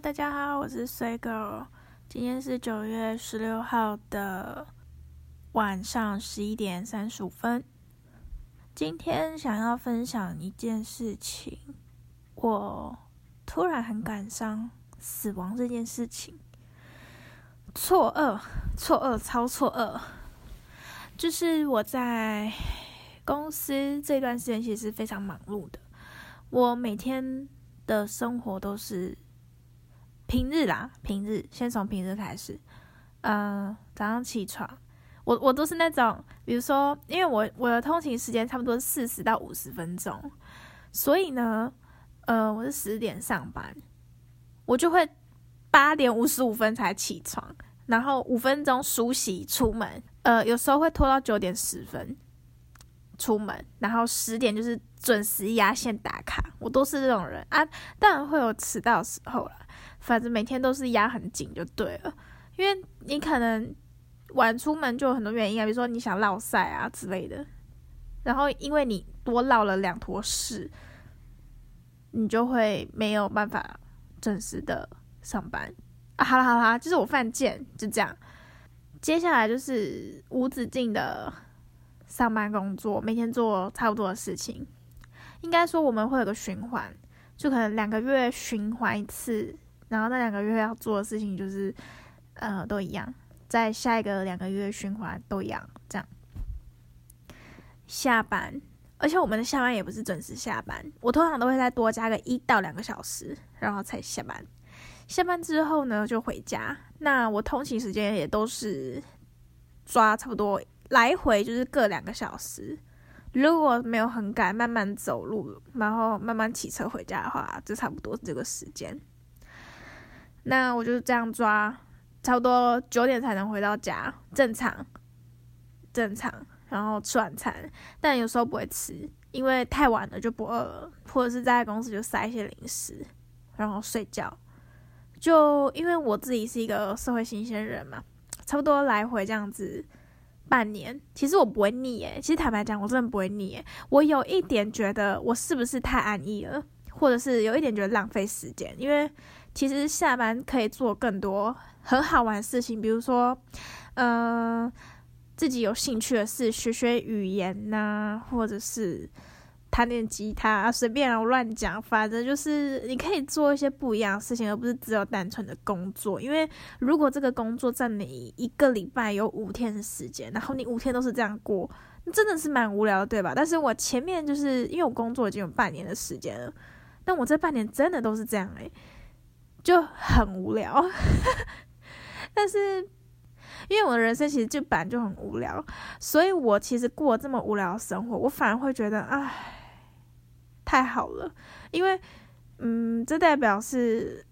大家好，我是 C Girl，今天是九月十六号的晚上十一点三十五分。今天想要分享一件事情，我突然很感伤死亡这件事情，错愕，错愕，超错愕。就是我在公司这段时间其实非常忙碌的，我每天的生活都是。平日啦，平日先从平日开始。嗯，早上起床，我我都是那种，比如说，因为我我的通勤时间差不多四十到五十分钟，所以呢，呃，我是十点上班，我就会八点五十五分才起床，然后五分钟梳洗出门，呃，有时候会拖到九点十分出门，然后十点就是准时压线打卡，我都是这种人啊，当然会有迟到时候了。反正每天都是压很紧就对了，因为你可能晚出门就有很多原因啊，比如说你想落晒啊之类的，然后因为你多落了两坨屎，你就会没有办法准时的上班 啊。好啦好啦，就是我犯贱，就这样。接下来就是无止境的上班工作，每天做差不多的事情。应该说我们会有个循环，就可能两个月循环一次。然后那两个月要做的事情就是，呃，都一样，在下一个两个月循环都一样，这样。下班，而且我们的下班也不是准时下班，我通常都会再多加个一到两个小时，然后才下班。下班之后呢，就回家。那我通勤时间也都是抓差不多来回就是各两个小时。如果没有很赶，慢慢走路，然后慢慢骑车回家的话，就差不多这个时间。那我就这样抓，差不多九点才能回到家，正常，正常。然后吃晚餐，但有时候不会吃，因为太晚了就不饿了，或者是在公司就塞一些零食，然后睡觉。就因为我自己是一个社会新鲜人嘛，差不多来回这样子半年，其实我不会腻诶。其实坦白讲，我真的不会腻诶。我有一点觉得我是不是太安逸了，或者是有一点觉得浪费时间，因为。其实下班可以做更多很好玩的事情，比如说，嗯，自己有兴趣的事，学学语言呐，或者是弹点吉他，随便我乱讲，反正就是你可以做一些不一样的事情，而不是只有单纯的工作。因为如果这个工作占你一个礼拜有五天的时间，然后你五天都是这样过，真的是蛮无聊的，对吧？但是我前面就是因为我工作已经有半年的时间了，但我这半年真的都是这样诶。就很无聊，但是因为我的人生其实就本来就很无聊，所以我其实过这么无聊的生活，我反而会觉得，唉，太好了，因为，嗯，这代表是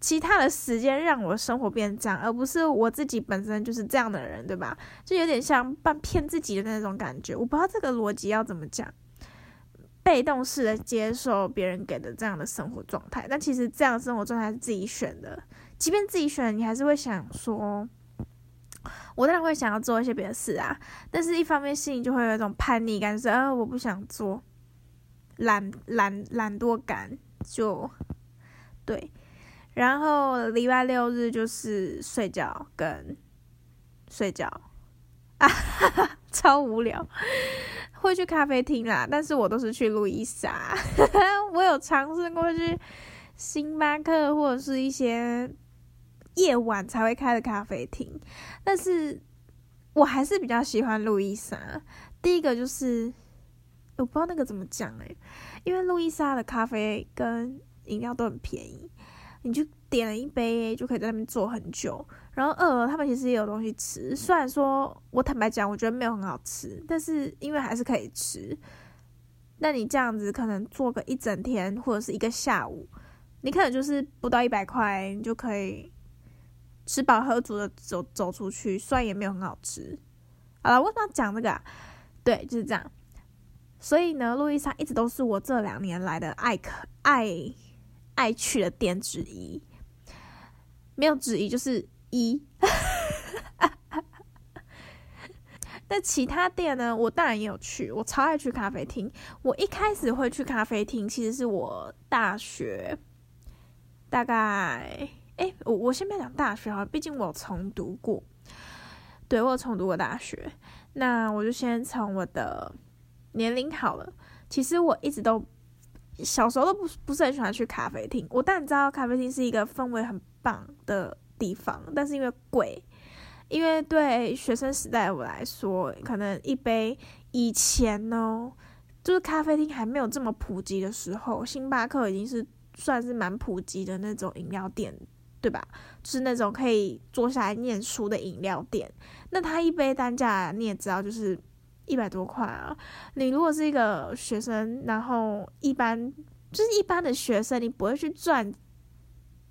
其他的时间让我生活变这样，而不是我自己本身就是这样的人，对吧？就有点像半骗自己的那种感觉，我不知道这个逻辑要怎么讲。被动式的接受别人给的这样的生活状态，但其实这样的生活状态是自己选的。即便自己选，你还是会想说，我当然会想要做一些别的事啊。但是一方面心里就会有一种叛逆感，就是啊，我不想做，懒懒懒惰感就对。然后礼拜六日就是睡觉跟睡觉啊，超无聊。会去咖啡厅啦，但是我都是去路易莎。我有尝试过去星巴克或者是一些夜晚才会开的咖啡厅，但是我还是比较喜欢路易莎。第一个就是我不知道那个怎么讲诶，因为路易莎的咖啡跟饮料都很便宜，你就点了一杯就可以在那边坐很久。然后饿了，他们其实也有东西吃，虽然说我坦白讲，我觉得没有很好吃，但是因为还是可以吃。那你这样子可能坐个一整天或者是一个下午，你可能就是不到一百块，你就可以吃饱喝足的走走出去，虽然也没有很好吃。好了，为什么要讲这个？啊？对，就是这样。所以呢，路易莎一直都是我这两年来的爱可爱爱去的店之一，没有之一就是。一，那其他店呢？我当然也有去，我超爱去咖啡厅。我一开始会去咖啡厅，其实是我大学，大概，哎，我我先不要讲大学哈，毕竟我重读过，对我有重读过大学。那我就先从我的年龄好了。其实我一直都小时候都不不是很喜欢去咖啡厅。我但你知道咖啡厅是一个氛围很棒的地方，但是因为贵，因为对学生时代我来说，可能一杯以前呢，就是咖啡厅还没有这么普及的时候，星巴克已经是算是蛮普及的那种饮料店，对吧？就是那种可以坐下来念书的饮料店。那它一杯单价你也知道，就是一百多块啊。你如果是一个学生，然后一般就是一般的学生，你不会去赚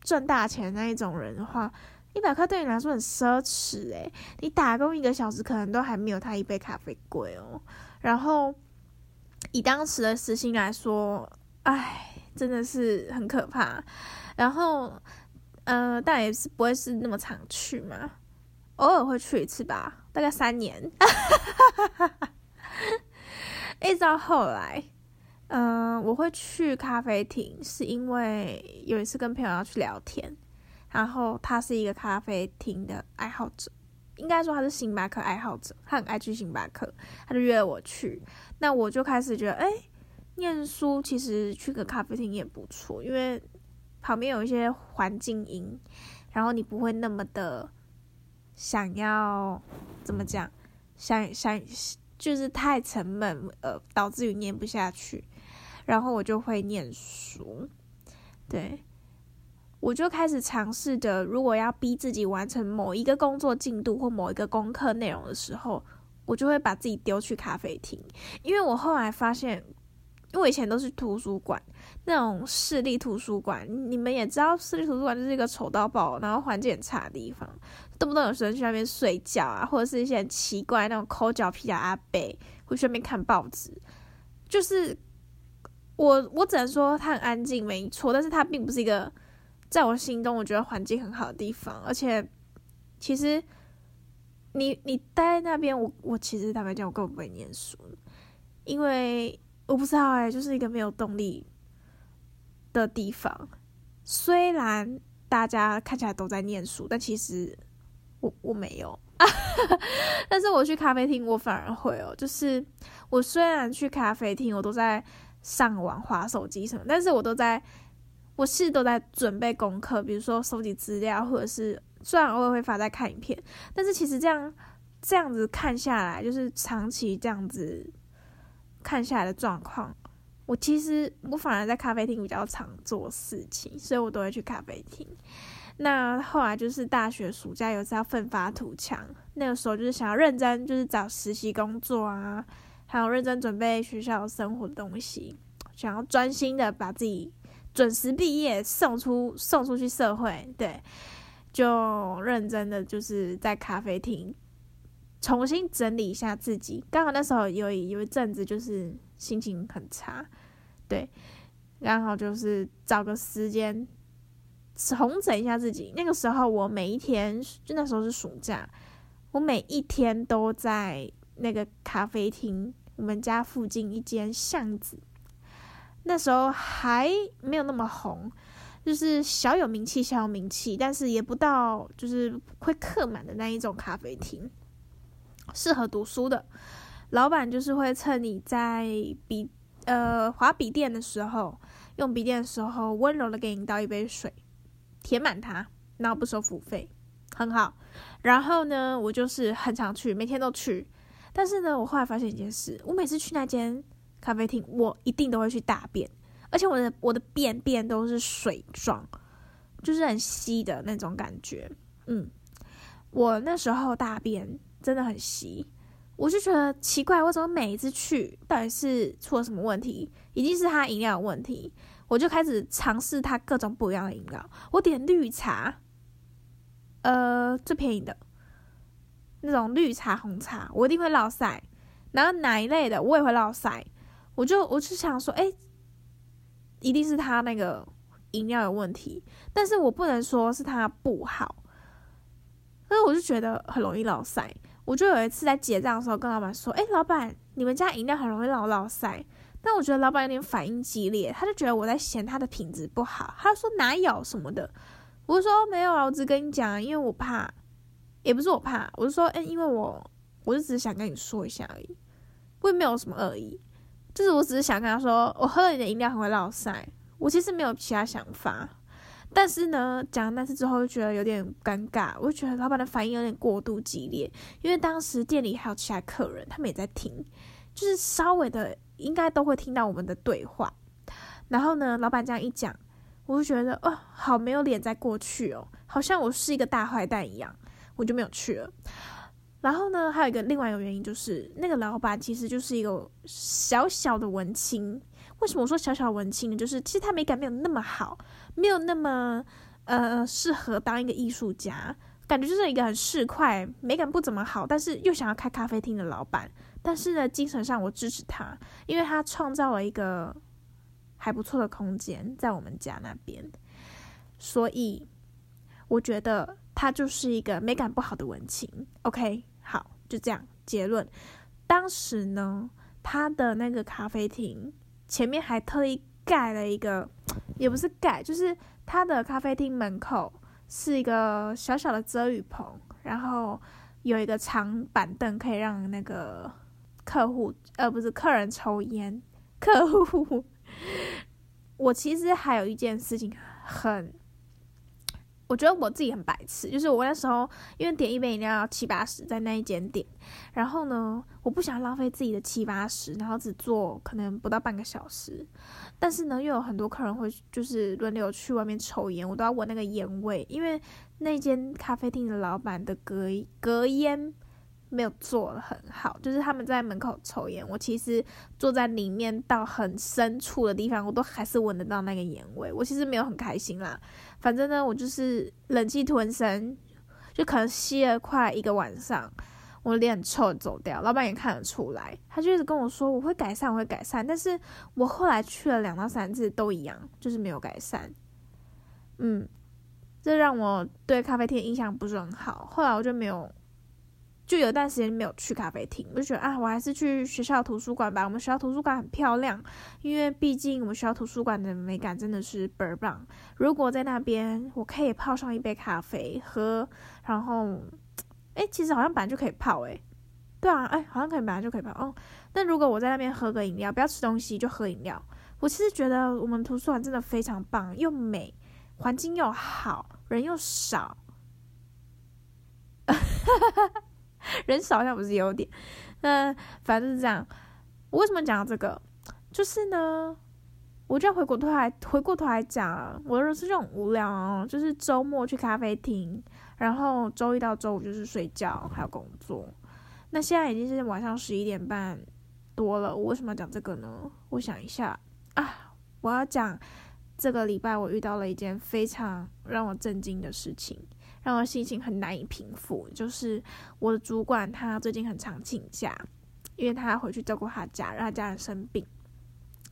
赚大钱那一种人的话，一百块对你来说很奢侈诶。你打工一个小时，可能都还没有他一杯咖啡贵哦。然后以当时的时薪来说，唉，真的是很可怕。然后，呃，但也是不会是那么常去嘛。偶尔会去一次吧，大概三年，一直到后来，嗯，我会去咖啡厅，是因为有一次跟朋友要去聊天，然后他是一个咖啡厅的爱好者，应该说他是星巴克爱好者，他很爱去星巴克，他就约了我去，那我就开始觉得，哎，念书其实去个咖啡厅也不错，因为旁边有一些环境音，然后你不会那么的。想要怎么讲？想想就是太沉闷，呃，导致于念不下去。然后我就会念书，对，我就开始尝试着，如果要逼自己完成某一个工作进度或某一个功课内容的时候，我就会把自己丢去咖啡厅，因为我后来发现，因为以前都是图书馆。那种市立图书馆，你们也知道，市立图书馆就是一个丑到爆，然后环境很差的地方，动不动有学生去那边睡觉啊，或者是一些很奇怪那种抠脚皮的阿伯会去那边看报纸。就是我，我只能说它很安静，没错，但是它并不是一个在我心中我觉得环境很好的地方。而且，其实你你待在那边，我我其实坦白讲，我根本不会念书，因为我不知道哎，就是一个没有动力。的地方，虽然大家看起来都在念书，但其实我我没有。但是我去咖啡厅，我反而会哦。就是我虽然去咖啡厅，我都在上网、划手机什么，但是我都在，我是都在准备功课，比如说收集资料，或者是虽然偶尔会发在看影片，但是其实这样这样子看下来，就是长期这样子看下来的状况。我其实我反而在咖啡厅比较常做事情，所以我都会去咖啡厅。那后来就是大学暑假有次要奋发图强，那个时候就是想要认真，就是找实习工作啊，还有认真准备学校生活的东西，想要专心的把自己准时毕业，送出送出去社会。对，就认真的就是在咖啡厅重新整理一下自己。刚好那时候有有一阵子就是心情很差。对，刚好就是找个时间重整一下自己。那个时候我每一天，就那时候是暑假，我每一天都在那个咖啡厅，我们家附近一间巷子。那时候还没有那么红，就是小有名气，小有名气，但是也不到就是会客满的那一种咖啡厅，适合读书的。老板就是会趁你在笔。呃，划笔电的时候，用笔电的时候，温柔的给你倒一杯水，填满它，然后不收付费，很好。然后呢，我就是很常去，每天都去。但是呢，我后来发现一件事，我每次去那间咖啡厅，我一定都会去大便，而且我的我的便便都是水状，就是很稀的那种感觉。嗯，我那时候大便真的很稀。我就觉得奇怪，为什么每一次去到底是出了什么问题？一定是他饮料有问题。我就开始尝试他各种不一样的饮料。我点绿茶，呃，最便宜的那种绿茶、红茶，我一定会落塞。然后奶类的我也会落塞。我就我就想说，哎，一定是他那个饮料有问题。但是我不能说是他不好，但是我就觉得很容易落塞。我就有一次在结账的时候跟老板说：“哎，老板，你们家饮料很容易老老塞。”但我觉得老板有点反应激烈，他就觉得我在嫌他的品质不好，他就说哪有什么的，我就说没有啊，我只跟你讲，因为我怕，也不是我怕，我是说，哎，因为我，我就只是想跟你说一下而已，我也没有什么恶意，就是我只是想跟他说，我喝了你的饮料很会落腮，我其实没有其他想法，但是呢，讲了那次之后就觉得有点尴尬，我就觉得老板的反应有点过度激烈，因为当时店里还有其他客人，他们也在听，就是稍微的。应该都会听到我们的对话，然后呢，老板这样一讲，我就觉得哦，好没有脸再过去哦，好像我是一个大坏蛋一样，我就没有去了。然后呢，还有一个另外一个原因就是，那个老板其实就是一个小小的文青。为什么我说小小文青呢？就是其实他美感没有那么好，没有那么呃适合当一个艺术家，感觉就是一个很市侩、美感不怎么好，但是又想要开咖啡厅的老板。但是呢，精神上我支持他，因为他创造了一个还不错的空间在我们家那边，所以我觉得他就是一个美感不好的文青。OK，好，就这样结论。当时呢，他的那个咖啡厅前面还特意盖了一个，也不是盖，就是他的咖啡厅门口是一个小小的遮雨棚，然后有一个长板凳可以让那个。客户，呃，不是客人抽烟。客户，我其实还有一件事情很，我觉得我自己很白痴，就是我那时候因为点一杯饮料要七八十，在那一间点，然后呢，我不想浪费自己的七八十，然后只做可能不到半个小时，但是呢，又有很多客人会就是轮流去外面抽烟，我都要闻那个烟味，因为那间咖啡厅的老板的隔隔烟。没有做的很好，就是他们在门口抽烟，我其实坐在里面到很深处的地方，我都还是闻得到那个烟味。我其实没有很开心啦，反正呢，我就是忍气吞声，就可能吸了快一个晚上，我脸很臭走掉。老板也看得出来，他就一直跟我说我会改善，我会改善。但是我后来去了两到三次都一样，就是没有改善。嗯，这让我对咖啡厅印象不是很好。后来我就没有。就有段时间没有去咖啡厅，我就觉得啊，我还是去学校图书馆吧。我们学校图书馆很漂亮，因为毕竟我们学校图书馆的美感真的是倍儿棒。如果在那边，我可以泡上一杯咖啡喝，然后，哎，其实好像本来就可以泡，哎，对啊，哎，好像可以本来就可以泡哦。那如果我在那边喝个饮料，不要吃东西就喝饮料，我其实觉得我们图书馆真的非常棒，又美，环境又好，人又少。人少好像不是优点，那反正是这样。我为什么讲这个？就是呢，我就要回过头来，回过头来讲，我的人生就很无聊哦。就是周末去咖啡厅，然后周一到周五就是睡觉还有工作。那现在已经是晚上十一点半多了，我为什么要讲这个呢？我想一下啊，我要讲这个礼拜我遇到了一件非常让我震惊的事情。让我心情很难以平复，就是我的主管他最近很常请假，因为他回去照顾他家，让他家人生病。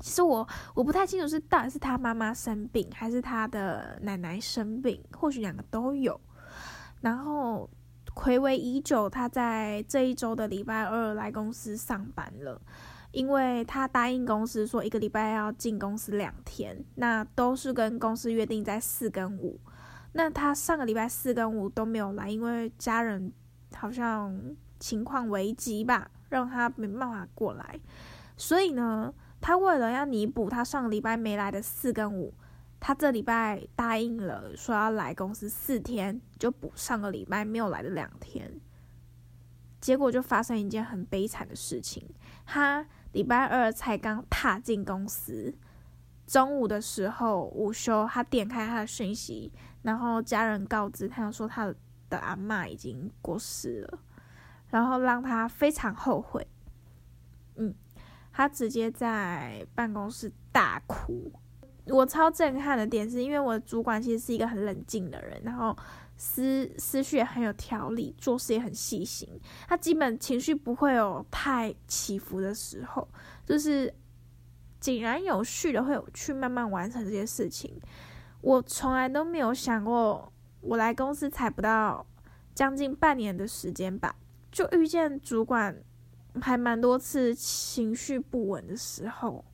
其实我我不太清楚是到底是他妈妈生病，还是他的奶奶生病，或许两个都有。然后暌违已久，他在这一周的礼拜二来公司上班了，因为他答应公司说一个礼拜要进公司两天，那都是跟公司约定在四跟五。那他上个礼拜四跟五都没有来，因为家人好像情况危急吧，让他没办法过来。所以呢，他为了要弥补他上个礼拜没来的四跟五，他这礼拜答应了说要来公司四天，就补上个礼拜没有来的两天。结果就发生一件很悲惨的事情，他礼拜二才刚踏进公司。中午的时候，午休，他点开他的讯息，然后家人告知他说他的阿妈已经过世了，然后让他非常后悔。嗯，他直接在办公室大哭。我超震撼的点是因为我的主管其实是一个很冷静的人，然后思思绪也很有条理，做事也很细心。他基本情绪不会有太起伏的时候，就是。井然有序的会去慢慢完成这些事情。我从来都没有想过，我来公司才不到将近半年的时间吧，就遇见主管还蛮多次情绪不稳的时候。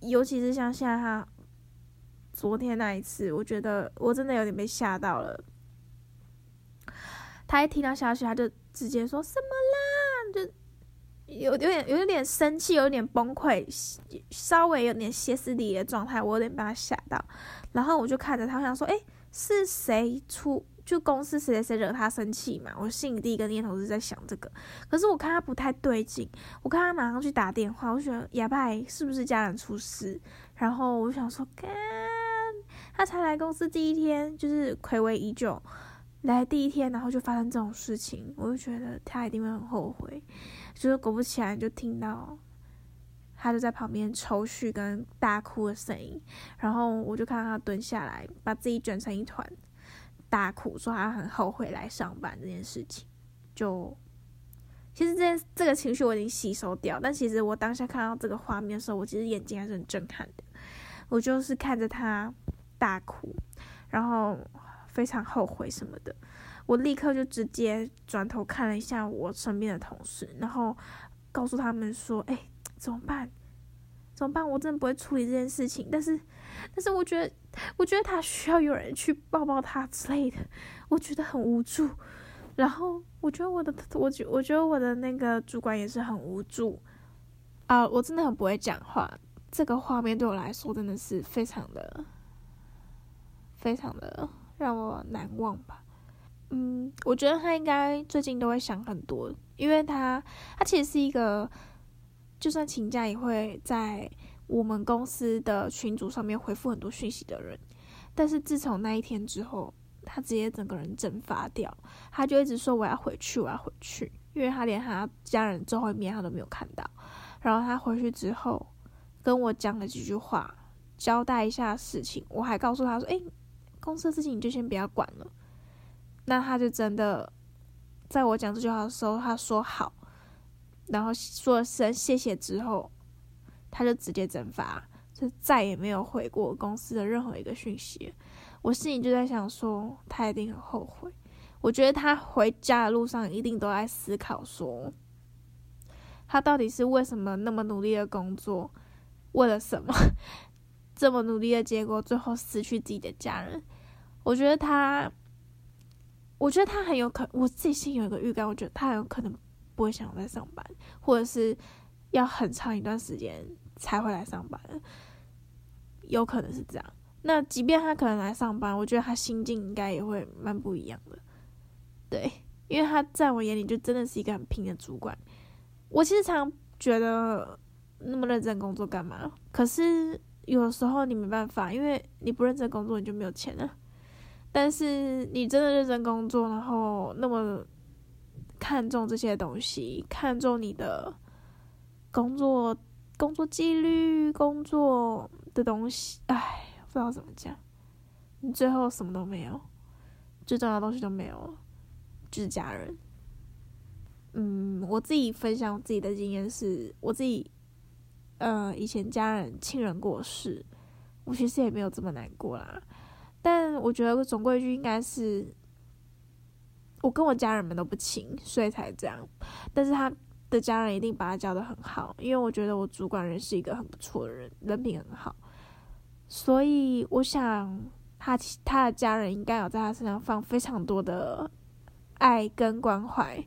尤其是像现在他昨天那一次，我觉得我真的有点被吓到了。他一听到消息，他就直接说什么啦，就有有点有点生气，有点崩溃，稍微有点歇斯底里的状态，我有点被他吓到。然后我就看着他，想说，哎，是谁出？就公司谁谁惹他生气嘛？我心里第一个念头是在想这个。可是我看他不太对劲，我看他马上去打电话，我觉得哑巴是不是家人出事？然后我想说，干，他才来公司第一天，就是暌违已久。来第一天，然后就发生这种事情，我就觉得他一定会很后悔。就是果不其然，就听到他就在旁边抽搐跟大哭的声音，然后我就看到他蹲下来，把自己卷成一团，大哭，说他很后悔来上班这件事情。就其实这这个情绪我已经吸收掉，但其实我当下看到这个画面的时候，我其实眼睛还是很震撼的。我就是看着他大哭，然后。非常后悔什么的，我立刻就直接转头看了一下我身边的同事，然后告诉他们说：“哎，怎么办？怎么办？我真的不会处理这件事情。但是，但是我觉得，我觉得他需要有人去抱抱他之类的。我觉得很无助。然后，我觉得我的，我觉，我觉得我的那个主管也是很无助啊！我真的很不会讲话。这个画面对我来说真的是非常的，非常的。”让我难忘吧，嗯，我觉得他应该最近都会想很多，因为他他其实是一个，就算请假也会在我们公司的群组上面回复很多讯息的人。但是自从那一天之后，他直接整个人蒸发掉，他就一直说我要回去，我要回去，因为他连他家人最后一面他都没有看到。然后他回去之后跟我讲了几句话，交代一下事情，我还告诉他说，哎。公司的事情你就先不要管了，那他就真的在我讲这句话的时候，他说好，然后说了声谢谢之后，他就直接蒸发，就再也没有回过公司的任何一个讯息。我心里就在想说，他一定很后悔。我觉得他回家的路上一定都在思考说，他到底是为什么那么努力的工作，为了什么？这么努力的结果，最后失去自己的家人，我觉得他，我觉得他很有可，我自己心有一个预感，我觉得他很有可能不会想再上班，或者是要很长一段时间才会来上班，有可能是这样。那即便他可能来上班，我觉得他心境应该也会蛮不一样的，对，因为他在我眼里就真的是一个很拼的主管。我其实常觉得那么认真工作干嘛？可是。有时候你没办法，因为你不认真工作，你就没有钱了。但是你真的认真工作，然后那么看重这些东西，看重你的工作、工作纪律、工作的东西，唉，不知道怎么讲，你最后什么都没有，最重要的东西都没有了，就是家人。嗯，我自己分享自己的经验是，我自己。呃，以前家人亲人过世，我其实也没有这么难过啦。但我觉得总归一句，应该是我跟我家人们都不亲，所以才这样。但是他的家人一定把他教的很好，因为我觉得我主管人是一个很不错的人，人品很好。所以我想，他他的家人应该有在他身上放非常多的爱跟关怀，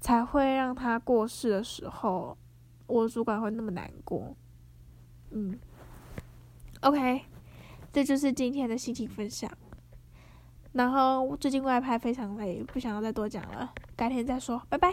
才会让他过世的时候。我主管会那么难过，嗯，OK，这就是今天的心情分享。然后最近外拍非常累，不想要再多讲了，改天再说，拜拜。